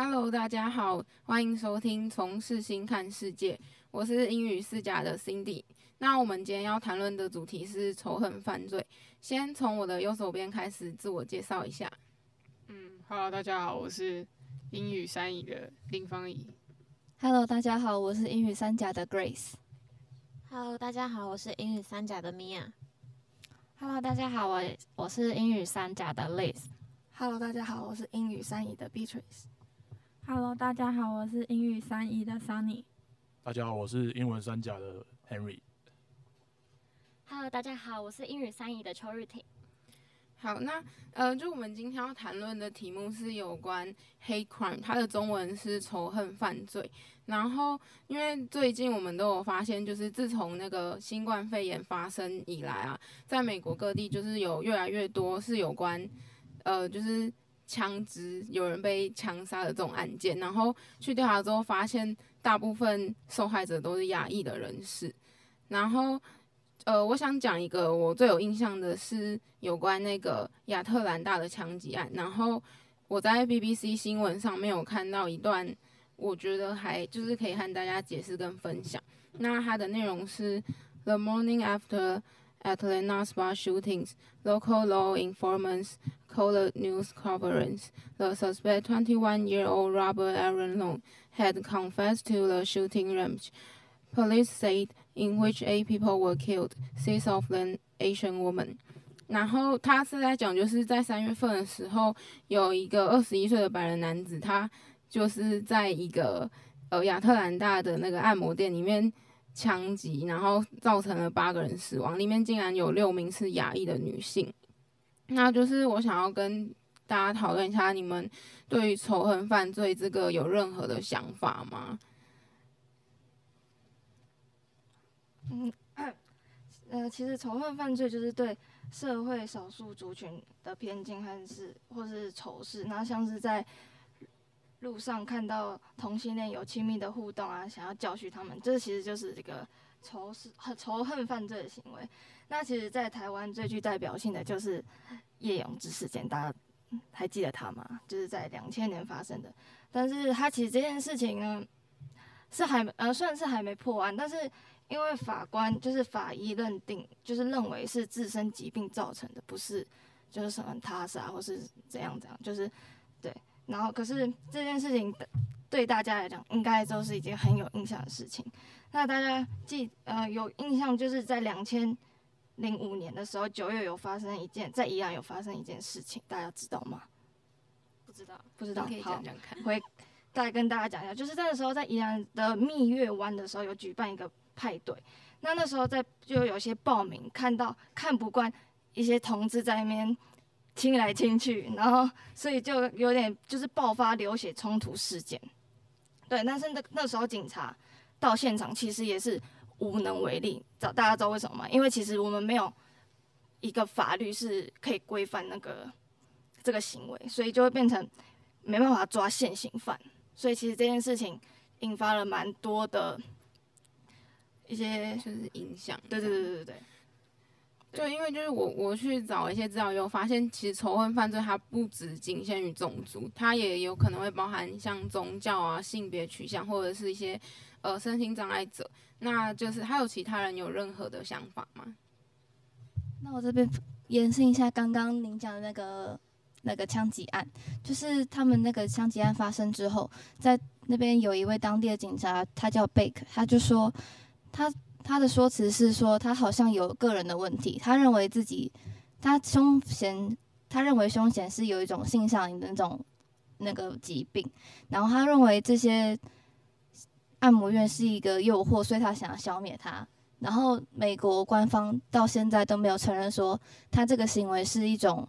Hello，大家好，欢迎收听《从世新看世界》，我是英语四甲的 Cindy。那我们今天要谈论的主题是仇恨犯罪。先从我的右手边开始自我介绍一下。嗯，Hello，大家好，我是英语三乙的林芳怡。Hello，大家好，我是英语三甲的 Grace。Hello，大家好，我是英语三甲的 Mia。Hello，大家好，我我是英语三甲的 Liz。Hello，大家好，我是英语三乙的 Beatrice。Hello，大家好，我是英语三乙的 Sunny。大家好，我是英文三甲的 Henry。Hello，大家好，我是英语三乙的邱日婷。好，那呃，就我们今天要谈论的题目是有关 hate crime，它的中文是仇恨犯罪。然后，因为最近我们都有发现，就是自从那个新冠肺炎发生以来啊，在美国各地就是有越来越多是有关呃，就是。枪支有人被枪杀的这种案件，然后去调查之后发现，大部分受害者都是亚裔的人士。然后，呃，我想讲一个我最有印象的是有关那个亚特兰大的枪击案。然后我在 BBC 新闻上面有看到一段，我觉得还就是可以和大家解释跟分享。那它的内容是：The morning after Atlanta bar shootings, local law informants. Called news conference. The suspect, 21-year-old Robert Aaron Long, had confessed to the shooting range. Police said in which eight people were killed, six of them Asian women. 然后他是在讲，就是在三月份的时候，有一个二十一岁的白人男子，他就是在一个呃亚特兰大的那个按摩店里面枪击，然后造成了八个人死亡，里面竟然有六名是亚裔的女性。那就是我想要跟大家讨论一下，你们对于仇恨犯罪这个有任何的想法吗？嗯，呃，其实仇恨犯罪就是对社会少数族群的偏见，还是或是仇视。那像是在路上看到同性恋有亲密的互动啊，想要教训他们，这其实就是这个仇视和仇恨犯罪的行为。那其实，在台湾最具代表性的就是叶永志事件，大家还记得他吗？就是在两千年发生的。但是他其实这件事情呢，是还呃算是还没破案，但是因为法官就是法医认定，就是认为是自身疾病造成的，不是就是什么他杀或是怎样怎样，就是对。然后可是这件事情对大家来讲，应该都是一件很有印象的事情。那大家记呃有印象，就是在两千。零五年的时候，九月有发生一件，在宜兰有发生一件事情，大家知道吗？不知道，不知道。可以讲讲看。会再跟大家讲一下，就是那个时候在宜兰的蜜月湾的时候，有举办一个派对。那那时候在就有些报名，看到看不惯一些同志在那边亲来亲去，然后所以就有点就是爆发流血冲突事件。对，但是那那时候警察到现场，其实也是。无能为力，找大家知道为什么吗？因为其实我们没有一个法律是可以规范那个这个行为，所以就会变成没办法抓现行犯。所以其实这件事情引发了蛮多的一些就是影响。对对对对对对。就因为就是我我去找一些资料，有发现其实仇恨犯罪它不只仅限于种族，它也有可能会包含像宗教啊、性别取向或者是一些呃身心障碍者。那就是还有其他人有任何的想法吗？那我这边延伸一下刚刚您讲的那个那个枪击案，就是他们那个枪击案发生之后，在那边有一位当地的警察，他叫贝克，他就说他他的说辞是说他好像有个人的问题，他认为自己他凶嫌，他认为凶嫌是有一种性上瘾的那种那个疾病，然后他认为这些。按摩院是一个诱惑，所以他想要消灭他。然后美国官方到现在都没有承认说他这个行为是一种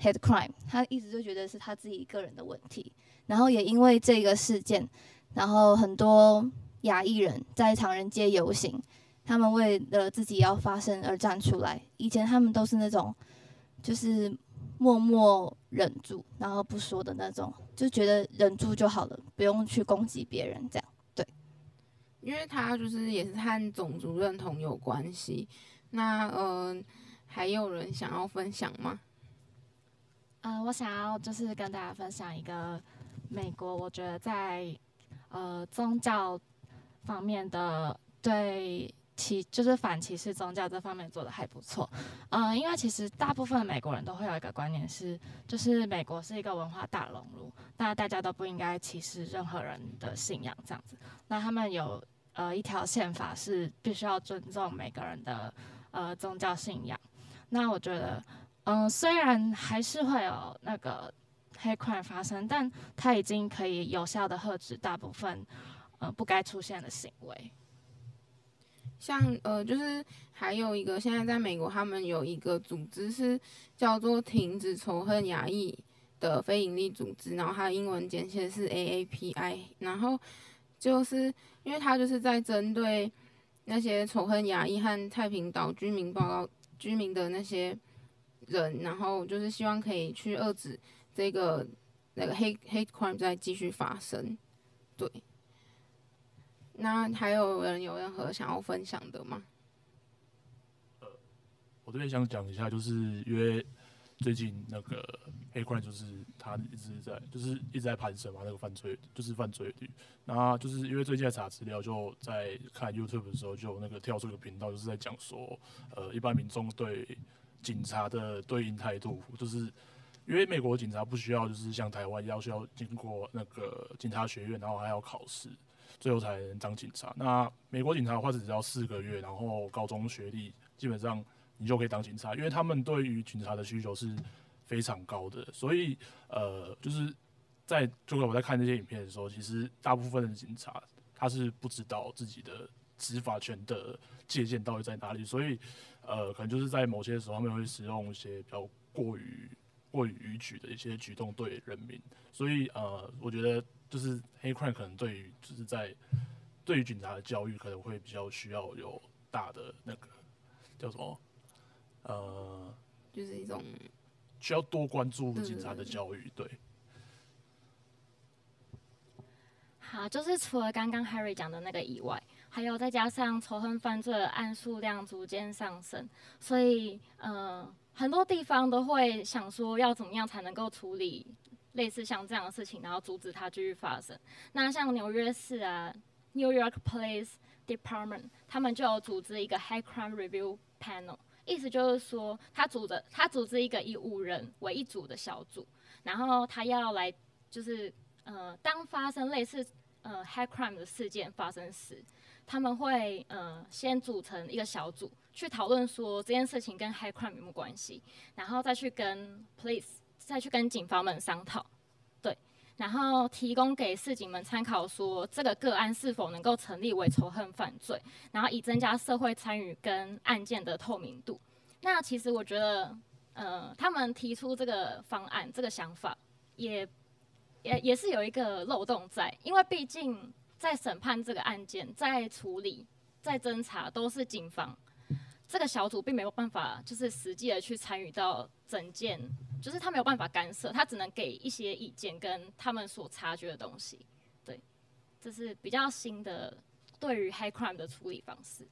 hate crime，他一直就觉得是他自己个人的问题。然后也因为这个事件，然后很多亚裔人在唐人街游行，他们为了自己要发声而站出来。以前他们都是那种就是默默忍住，然后不说的那种，就觉得忍住就好了，不用去攻击别人这样。对因为他就是也是和种族认同有关系，那呃，还有人想要分享吗？呃，我想要就是跟大家分享一个美国，我觉得在呃宗教方面的对歧就是反歧视宗教这方面做的还不错。嗯，因为其实大部分美国人都会有一个观念是，就是美国是一个文化大熔炉，那大家都不应该歧视任何人的信仰这样子。那他们有呃一条宪法是必须要尊重每个人的呃宗教信仰。那我觉得，嗯，虽然还是会有那个。黑块发生，但它已经可以有效的遏制大部分呃不该出现的行为。像呃，就是还有一个，现在在美国，他们有一个组织是叫做“停止仇恨亚裔”的非营利组织，然后它的英文简写是 AAPI。然后就是因为它就是在针对那些仇恨亚裔和太平岛居民报告居民的那些人，然后就是希望可以去遏制。这个那个黑黑 crime 在继续发生，对。那还有人有任何想要分享的吗？呃，我这边想讲一下，就是因为最近那个黑 crime 就是他一直在就是一直在攀升嘛，那个犯罪就是犯罪率。那就是因为最近在查资料，就在看 YouTube 的时候，就那个跳出一个频道，就是在讲说，呃，一般民众对警察的对应态度，就是。因为美国警察不需要，就是像台湾要需要经过那个警察学院，然后还要考试，最后才能当警察。那美国警察的话，只要四个月，然后高中学历，基本上你就可以当警察。因为他们对于警察的需求是非常高的，所以呃，就是在就我在看这些影片的时候，其实大部分的警察他是不知道自己的执法权的界限到底在哪里，所以呃，可能就是在某些时候他们会使用一些比较过于。过于逾矩的一些举动对人民，所以呃，我觉得就是黑 crime 可能对于就是在对于警察的教育可能会比较需要有大的那个叫什么呃，就是一种需要多关注警察的教育，对。好，就是除了刚刚 Harry 讲的那个以外，还有再加上仇恨犯罪的案数量逐渐上升，所以呃。很多地方都会想说要怎么样才能够处理类似像这样的事情，然后阻止它继续发生。那像纽约市啊，New York Police Department，他们就有组织一个 High Crime Review Panel，意思就是说，他组的他组织一个以五人为一组的小组，然后他要来就是呃，当发生类似呃 High Crime 的事件发生时，他们会呃先组成一个小组。去讨论说这件事情跟 high crime 有没有关系，然后再去跟 police 再去跟警方们商讨，对，然后提供给市警们参考，说这个个案是否能够成立为仇恨犯罪，然后以增加社会参与跟案件的透明度。那其实我觉得，呃，他们提出这个方案这个想法，也也也是有一个漏洞在，因为毕竟在审判这个案件、在处理、在侦查都是警方。这个小组并没有办法，就是实际的去参与到整件，就是他没有办法干涉，他只能给一些意见跟他们所察觉的东西。对，这是比较新的对于黑 crime 的处理方式。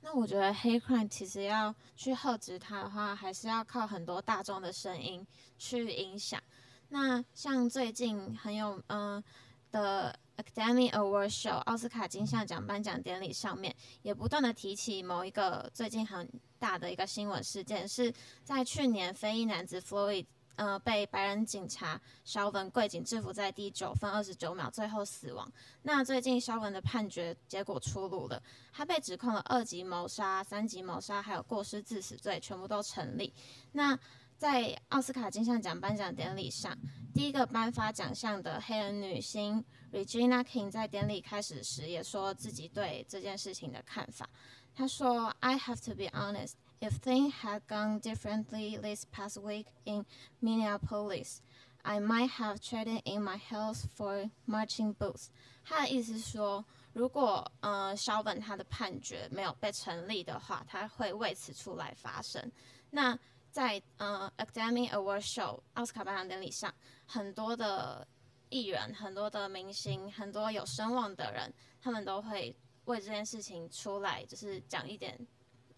那我觉得黑 crime 其实要去遏制它的话，还是要靠很多大众的声音去影响。那像最近很有嗯的。Academy Award Show 奥斯卡金像奖颁奖典礼上面，也不断的提起某一个最近很大的一个新闻事件，是在去年非裔男子 Floyd 呃被白人警察肖文跪警制服在第九分二十九秒，最后死亡。那最近肖文的判决结果出炉了，他被指控了二级谋杀、三级谋杀，还有过失致死罪，全部都成立。那在奥斯卡金像奖颁奖典礼上，第一个颁发奖项的黑人女星 Regina King 在典礼开始时也说自己对这件事情的看法。她说：“I have to be honest. If things had gone differently this past week in Minneapolis, I might have traded in my health for marching boots.” 她的意思是说，如果呃肖本他的判决没有被成立的话，他会为此出来发声。那在呃 Academy Award Show 奥斯卡颁奖典礼上，很多的艺人、很多的明星、很多有声望的人，他们都会为这件事情出来，就是讲一点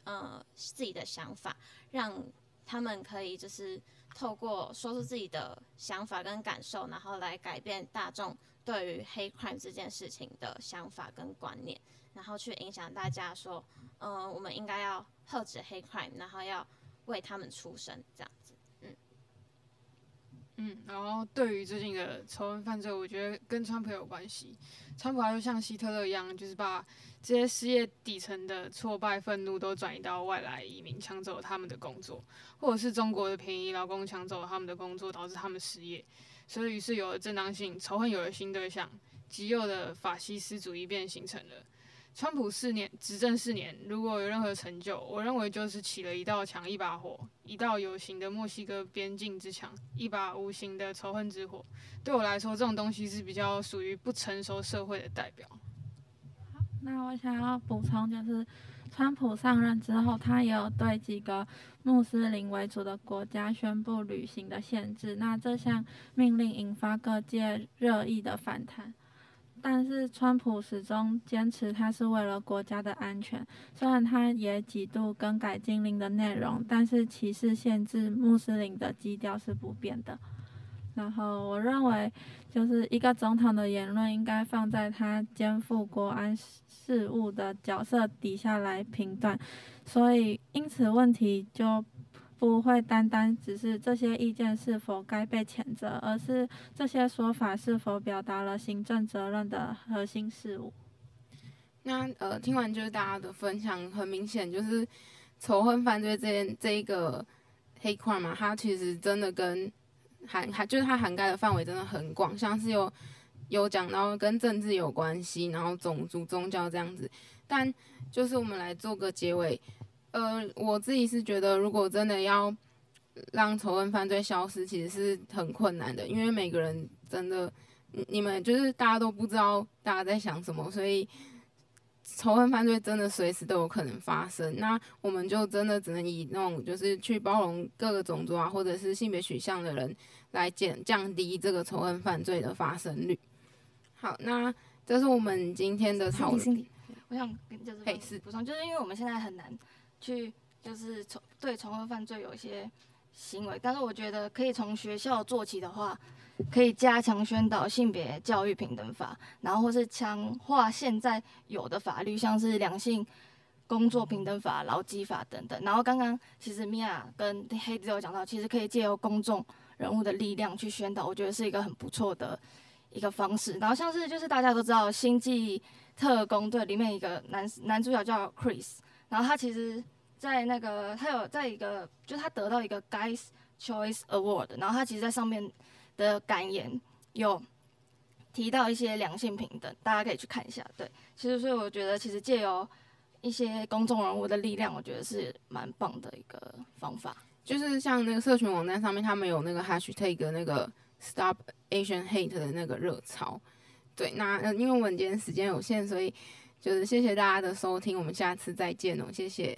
呃自己的想法，让他们可以就是透过说出自己的想法跟感受，然后来改变大众对于黑 crime 这件事情的想法跟观念，然后去影响大家说，嗯、我们应该要遏止黑 crime，然后要为他们出生，这样子。嗯嗯，然后对于最近的仇恨犯罪，我觉得跟川普有关系。川普他就像希特勒一样，就是把这些失业底层的挫败、愤怒都转移到外来移民，抢走他们的工作，或者是中国的便宜劳工抢走了他们的工作，导致他们失业。所以于是有了正当性，仇恨有了新对象，极右的法西斯主义便形成了。川普四年执政四年，如果有任何成就，我认为就是起了一道墙、一把火，一道有形的墨西哥边境之墙，一把无形的仇恨之火。对我来说，这种东西是比较属于不成熟社会的代表。那我想要补充就是，川普上任之后，他也有对几个穆斯林为主的国家宣布旅行的限制。那这项命令引发各界热议的反弹。但是川普始终坚持他是为了国家的安全，虽然他也几度更改禁令的内容，但是歧视限制穆斯林的基调是不变的。然后我认为，就是一个总统的言论应该放在他肩负国安事务的角色底下来评断，所以因此问题就不会单单只是这些意见是否该被谴责，而是这些说法是否表达了行政责任的核心事务。那呃，听完就是大家的分享，很明显就是仇恨犯罪这这一个黑块嘛，它其实真的跟涵涵就是它涵盖的范围真的很广，像是有有讲到跟政治有关系，然后种族、宗教这样子。但就是我们来做个结尾，呃，我自己是觉得，如果真的要让仇恨犯罪消失，其实是很困难的，因为每个人真的，你你们就是大家都不知道大家在想什么，所以仇恨犯罪真的随时都有可能发生。那我们就真的只能以那种就是去包容各个种族啊，或者是性别取向的人来减降低这个仇恨犯罪的发生率。好，那这是我们今天的讨论。我想跟就是补充，就是因为我们现在很难去就是从对仇恨犯罪有一些行为，但是我觉得可以从学校做起的话，可以加强宣导性别教育平等法，然后或是强化现在有的法律，像是两性工作平等法、劳基法等等。然后刚刚其实米娅跟黑子有讲到，其实可以借由公众人物的力量去宣导，我觉得是一个很不错的一个方式。然后像是就是大家都知道《星际特工队》里面一个男男主角叫 Chris，然后他其实在那个他有在一个就他得到一个 Guys Choice Award，然后他其实在上面的感言有提到一些良性平等，大家可以去看一下。对，其实所以我觉得其实借由一些公众人物的力量，我觉得是蛮棒的一个方法。就是像那个社群网站上面，他们有那个 hashtag 那个 Stop Asian Hate 的那个热潮。对，那，因为我们今天时间有限，所以就是谢谢大家的收听，我们下次再见哦，谢谢。